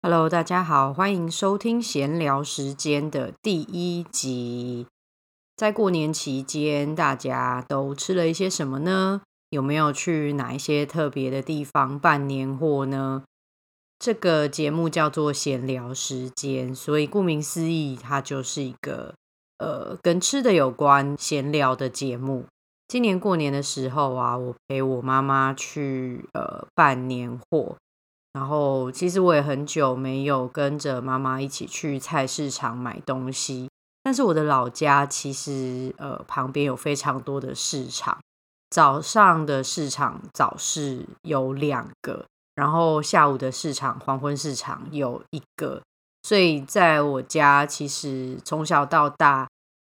Hello，大家好，欢迎收听闲聊时间的第一集。在过年期间，大家都吃了一些什么呢？有没有去哪一些特别的地方办年货呢？这个节目叫做闲聊时间，所以顾名思义，它就是一个呃跟吃的有关闲聊的节目。今年过年的时候啊，我陪我妈妈去呃办年货。然后，其实我也很久没有跟着妈妈一起去菜市场买东西。但是我的老家其实呃旁边有非常多的市场，早上的市场早市有两个，然后下午的市场黄昏市场有一个。所以在我家，其实从小到大，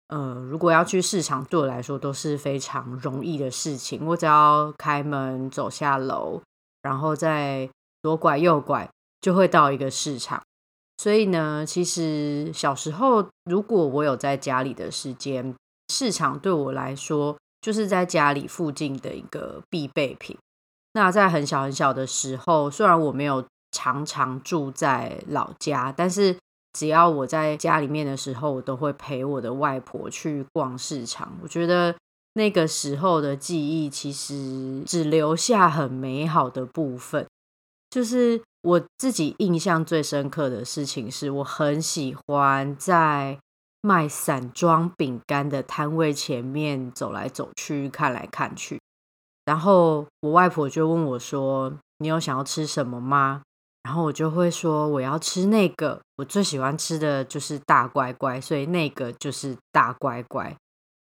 呃，如果要去市场，对我来说都是非常容易的事情。我只要开门走下楼，然后再。左拐右拐就会到一个市场，所以呢，其实小时候如果我有在家里的时间，市场对我来说就是在家里附近的一个必备品。那在很小很小的时候，虽然我没有常常住在老家，但是只要我在家里面的时候，我都会陪我的外婆去逛市场。我觉得那个时候的记忆其实只留下很美好的部分。就是我自己印象最深刻的事情，是我很喜欢在卖散装饼干的摊位前面走来走去，看来看去。然后我外婆就问我说：“你有想要吃什么吗？”然后我就会说：“我要吃那个，我最喜欢吃的就是大乖乖，所以那个就是大乖乖。”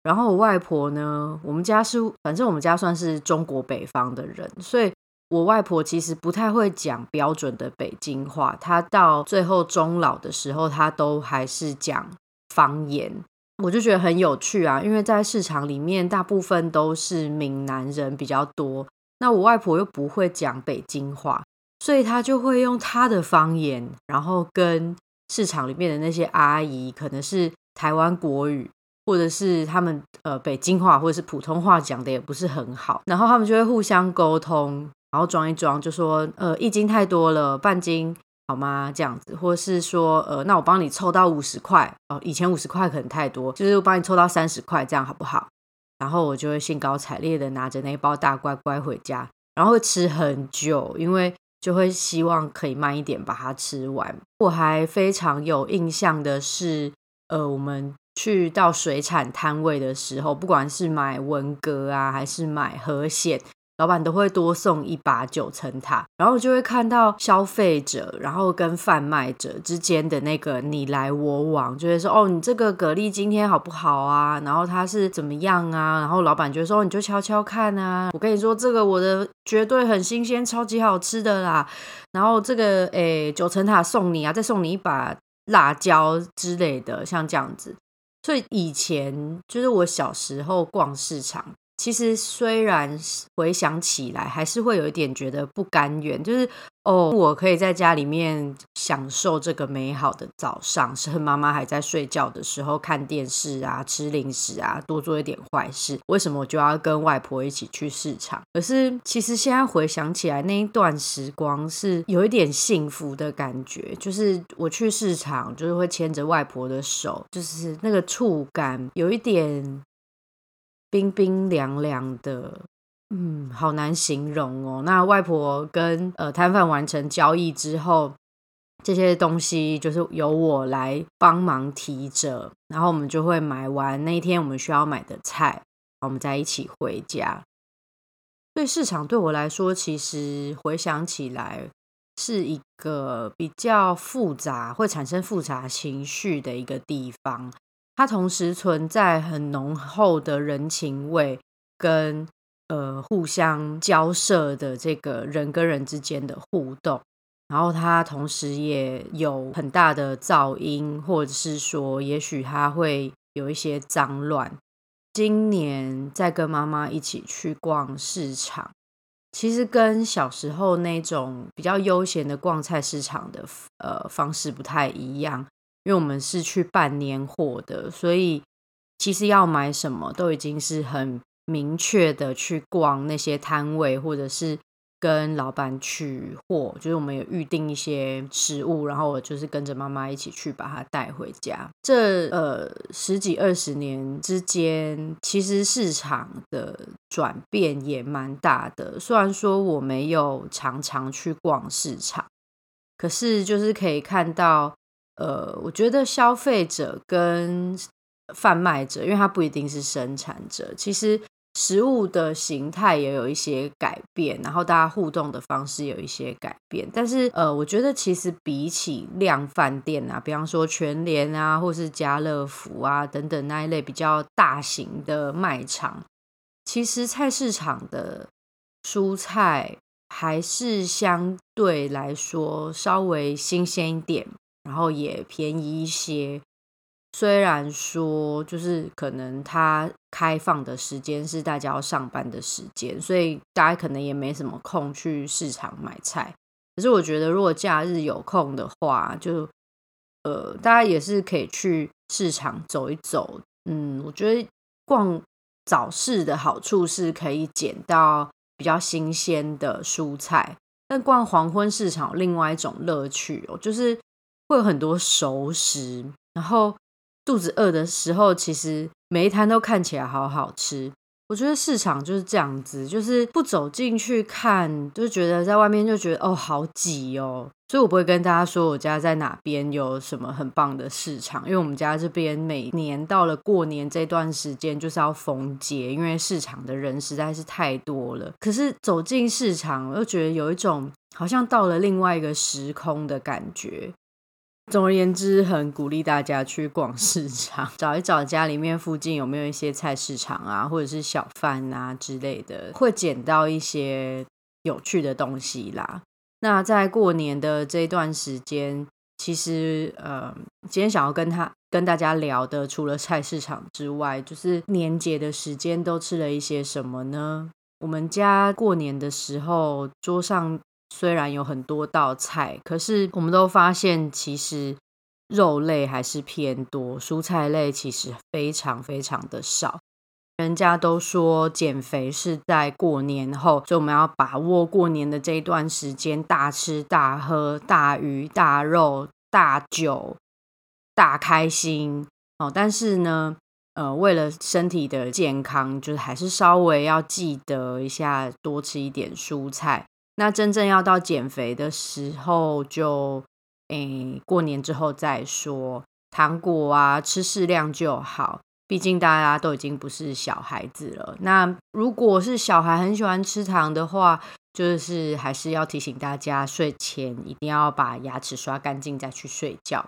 然后我外婆呢，我们家是，反正我们家算是中国北方的人，所以。我外婆其实不太会讲标准的北京话，她到最后终老的时候，她都还是讲方言。我就觉得很有趣啊，因为在市场里面，大部分都是闽南人比较多。那我外婆又不会讲北京话，所以她就会用她的方言，然后跟市场里面的那些阿姨，可能是台湾国语，或者是他们呃北京话，或者是普通话讲的也不是很好，然后他们就会互相沟通。然后装一装，就说呃一斤太多了，半斤好吗？这样子，或是说呃那我帮你凑到五十块哦，以前五十块可能太多，就是我帮你凑到三十块，这样好不好？然后我就会兴高采烈的拿着那一包大乖乖回家，然后会吃很久，因为就会希望可以慢一点把它吃完。我还非常有印象的是，呃，我们去到水产摊位的时候，不管是买文革啊，还是买河蟹。老板都会多送一把九层塔，然后就会看到消费者，然后跟贩卖者之间的那个你来我往，就会说：“哦，你这个蛤蜊今天好不好啊？然后它是怎么样啊？”然后老板就说：“你就悄悄看啊，我跟你说，这个我的绝对很新鲜，超级好吃的啦。然后这个诶九层塔送你啊，再送你一把辣椒之类的，像这样子。所以以前就是我小时候逛市场。”其实虽然回想起来，还是会有一点觉得不甘愿，就是哦，我可以在家里面享受这个美好的早上，趁妈妈还在睡觉的时候看电视啊、吃零食啊，多做一点坏事。为什么我就要跟外婆一起去市场？可是其实现在回想起来，那一段时光是有一点幸福的感觉，就是我去市场，就是会牵着外婆的手，就是那个触感有一点。冰冰凉凉的，嗯，好难形容哦。那外婆跟呃摊贩完成交易之后，这些东西就是由我来帮忙提着，然后我们就会买完那一天我们需要买的菜，我们再一起回家。对市场对我来说，其实回想起来是一个比较复杂，会产生复杂情绪的一个地方。它同时存在很浓厚的人情味，跟呃互相交涉的这个人跟人之间的互动，然后它同时也有很大的噪音，或者是说，也许它会有一些脏乱。今年在跟妈妈一起去逛市场，其实跟小时候那种比较悠闲的逛菜市场的呃方式不太一样。因为我们是去办年货的，所以其实要买什么都已经是很明确的去逛那些摊位，或者是跟老板取货，就是我们有预定一些食物，然后我就是跟着妈妈一起去把它带回家。这呃十几二十年之间，其实市场的转变也蛮大的。虽然说我没有常常去逛市场，可是就是可以看到，呃，我觉得消费者跟贩卖者，因为他不一定是生产者，其实。食物的形态也有一些改变，然后大家互动的方式有一些改变，但是呃，我觉得其实比起量饭店啊，比方说全联啊，或是家乐福啊等等那一类比较大型的卖场，其实菜市场的蔬菜还是相对来说稍微新鲜一点，然后也便宜一些。虽然说，就是可能它开放的时间是大家要上班的时间，所以大家可能也没什么空去市场买菜。可是我觉得，如果假日有空的话，就呃，大家也是可以去市场走一走。嗯，我觉得逛早市的好处是可以捡到比较新鲜的蔬菜，但逛黄昏市场另外一种乐趣哦，就是会有很多熟食，然后。肚子饿的时候，其实每一摊都看起来好好吃。我觉得市场就是这样子，就是不走进去看，就觉得在外面就觉得哦好挤哦。所以我不会跟大家说我家在哪边有什么很棒的市场，因为我们家这边每年到了过年这段时间就是要封街，因为市场的人实在是太多了。可是走进市场，又觉得有一种好像到了另外一个时空的感觉。总而言之，很鼓励大家去逛市场，找一找家里面附近有没有一些菜市场啊，或者是小贩啊之类的，会捡到一些有趣的东西啦。那在过年的这段时间，其实呃，今天想要跟他跟大家聊的，除了菜市场之外，就是年节的时间都吃了一些什么呢？我们家过年的时候，桌上。虽然有很多道菜，可是我们都发现，其实肉类还是偏多，蔬菜类其实非常非常的少。人家都说减肥是在过年后，所以我们要把握过年的这一段时间，大吃大喝、大鱼大肉、大酒、大开心哦。但是呢，呃，为了身体的健康，就是还是稍微要记得一下，多吃一点蔬菜。那真正要到减肥的时候，就诶过年之后再说。糖果啊，吃适量就好，毕竟大家都已经不是小孩子了。那如果是小孩很喜欢吃糖的话，就是还是要提醒大家，睡前一定要把牙齿刷干净再去睡觉。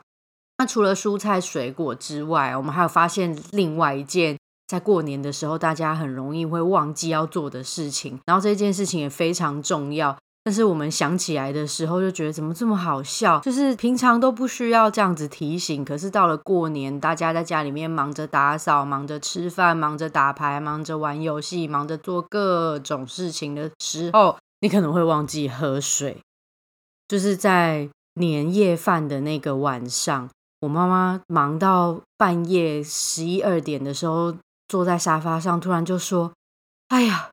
那除了蔬菜水果之外，我们还有发现另外一件在过年的时候大家很容易会忘记要做的事情，然后这件事情也非常重要。但是我们想起来的时候，就觉得怎么这么好笑？就是平常都不需要这样子提醒，可是到了过年，大家在家里面忙着打扫、忙着吃饭、忙着打牌、忙着玩游戏、忙着做各种事情的时候，你可能会忘记喝水。就是在年夜饭的那个晚上，我妈妈忙到半夜十一二点的时候，坐在沙发上，突然就说：“哎呀，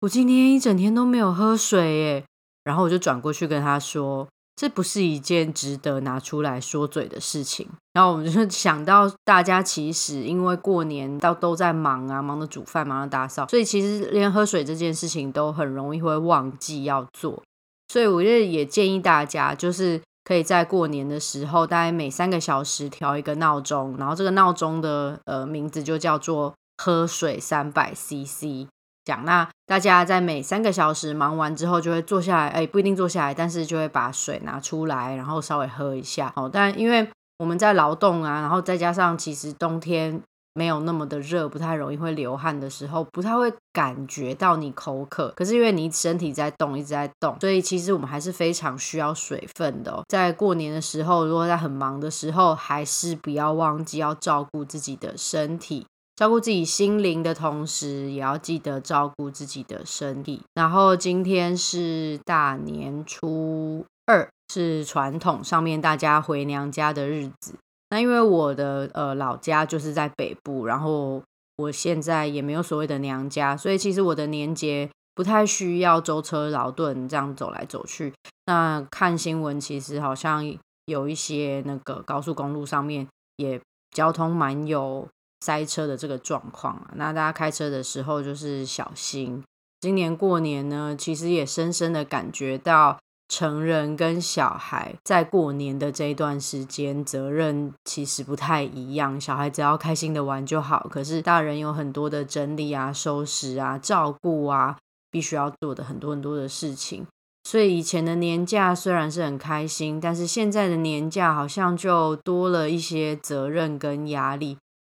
我今天一整天都没有喝水耶。”然后我就转过去跟他说：“这不是一件值得拿出来说嘴的事情。”然后我们就想到，大家其实因为过年到都在忙啊，忙着煮饭，忙着打扫，所以其实连喝水这件事情都很容易会忘记要做。所以我觉得也建议大家，就是可以在过年的时候，大概每三个小时调一个闹钟，然后这个闹钟的呃名字就叫做“喝水三百 CC”。讲那大家在每三个小时忙完之后，就会坐下来，哎，不一定坐下来，但是就会把水拿出来，然后稍微喝一下。哦，但因为我们在劳动啊，然后再加上其实冬天没有那么的热，不太容易会流汗的时候，不太会感觉到你口渴。可是因为你身体在动，一直在动，所以其实我们还是非常需要水分的。在过年的时候，如果在很忙的时候，还是不要忘记要照顾自己的身体。照顾自己心灵的同时，也要记得照顾自己的身体。然后今天是大年初二，是传统上面大家回娘家的日子。那因为我的呃老家就是在北部，然后我现在也没有所谓的娘家，所以其实我的年节不太需要舟车劳顿这样走来走去。那看新闻，其实好像有一些那个高速公路上面也交通蛮有塞车的这个状况啊。那大家开车的时候就是小心。今年过年呢，其实也深深的感觉到。成人跟小孩在过年的这一段时间，责任其实不太一样。小孩只要开心的玩就好，可是大人有很多的整理啊、收拾啊、照顾啊，必须要做的很多很多的事情。所以以前的年假虽然是很开心，但是现在的年假好像就多了一些责任跟压力，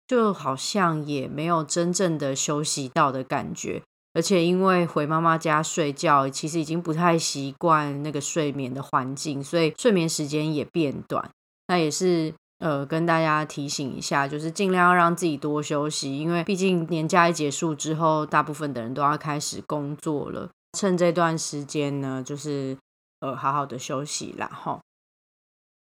就好像也没有真正的休息到的感觉。而且因为回妈妈家睡觉，其实已经不太习惯那个睡眠的环境，所以睡眠时间也变短。那也是呃跟大家提醒一下，就是尽量要让自己多休息，因为毕竟年假一结束之后，大部分的人都要开始工作了。趁这段时间呢，就是呃好好的休息啦。哈，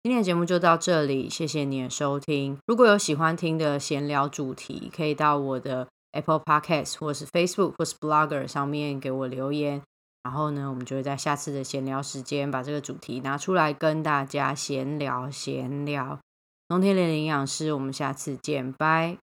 今天的节目就到这里，谢谢你的收听。如果有喜欢听的闲聊主题，可以到我的。Apple Podcast 或是 Facebook 或是 Blogger 上面给我留言，然后呢，我们就会在下次的闲聊时间把这个主题拿出来跟大家闲聊闲聊。农田里的营养师，我们下次见，拜。